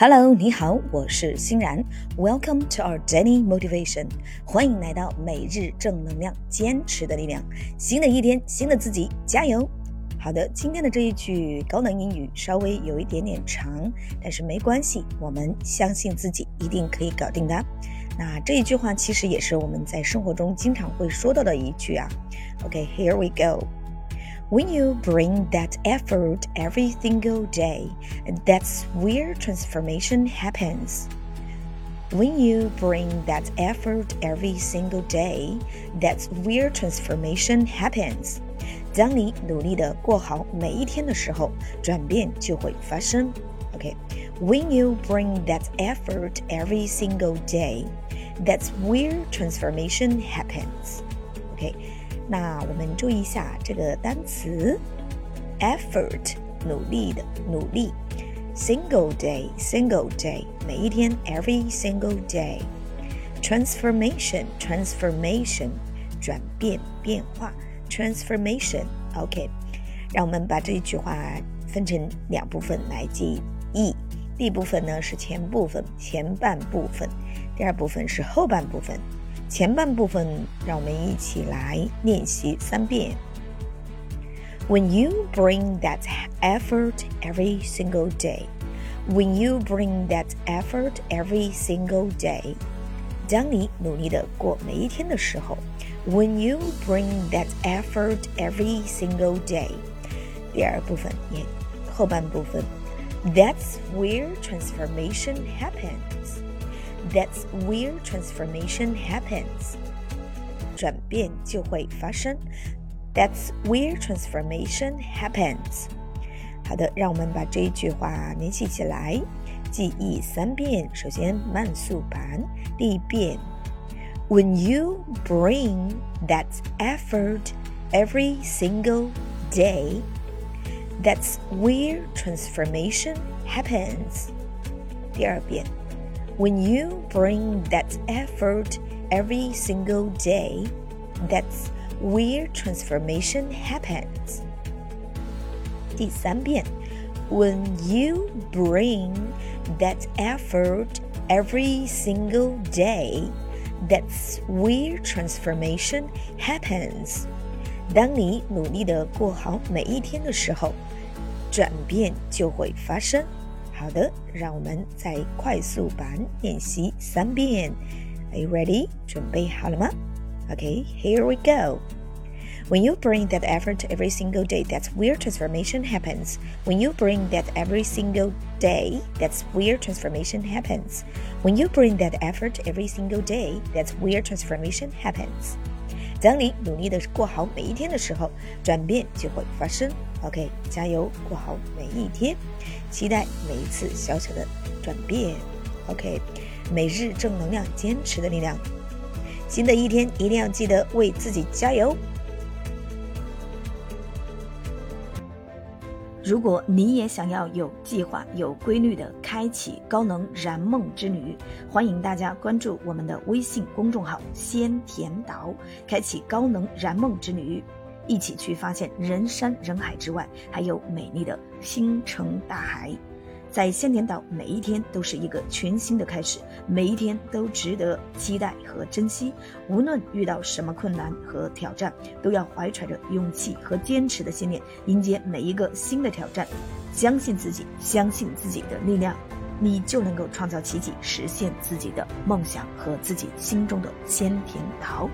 Hello，你好，我是欣然。Welcome to our daily motivation，欢迎来到每日正能量，坚持的力量。新的一天，新的自己，加油！好的，今天的这一句高能英语稍微有一点点长，但是没关系，我们相信自己一定可以搞定的。那这一句话其实也是我们在生活中经常会说到的一句啊。OK，here we go。When you bring that effort every single day, that's where transformation happens. When you bring that effort every single day, that's where transformation happens. 当你努力的过好每一天的时候，转变就会发生。OK, when you bring that effort every single day, that's where transformation happens. OK. 那我们注意一下这个单词，effort，努力的努力，single day，single day，每一天，every single day，transformation，transformation，转变变化，transformation，OK，让我们把这一句话分成两部分来记忆。第一部分呢是前部分，前半部分；第二部分是后半部分。前半部分，让我们一起来练习三遍。When you bring that effort every single day, when you bring that effort every single day，当你努力的过每一天的时候，When you bring that effort every single day，第二部分也后半部分，That's where transformation happens。 that's where transformation happens. 转变就会发生。That's where transformation happens. 好的，让我们把这一句话联系起来，记忆三遍。首先慢速版，第一遍：When you bring that effort every single day, that's where transformation happens. 第二遍。 when you bring that effort every single day, that's where transformation happens. 第三遍, when you bring that effort every single day, that's where transformation happens. 当你努力的过好每一天的时候，转变就会发生。 好的，让我们再快速版练习三遍。Are you ready？准备好了吗？Okay, here we go. When you bring that effort every single day, that's where transformation happens. When you bring that every single day, that's where transformation happens. When you bring that effort every single day, that's where transformation happens. 当你努力的过好每一天的时候，转变就会发生。 OK，加油，过好每一天，期待每一次小小的转变。OK，每日正能量，坚持的力量。新的一天一定要记得为自己加油。如果你也想要有计划、有规律的开启高能燃梦之旅，欢迎大家关注我们的微信公众号“先田岛”，开启高能燃梦之旅，一起去发现人山人海之外还有美丽的星辰大海。在仙田岛，每一天都是一个全新的开始，每一天都值得期待和珍惜。无论遇到什么困难和挑战，都要怀揣着勇气和坚持的信念，迎接每一个新的挑战。相信自己，相信自己的力量，你就能够创造奇迹，实现自己的梦想和自己心中的仙田岛。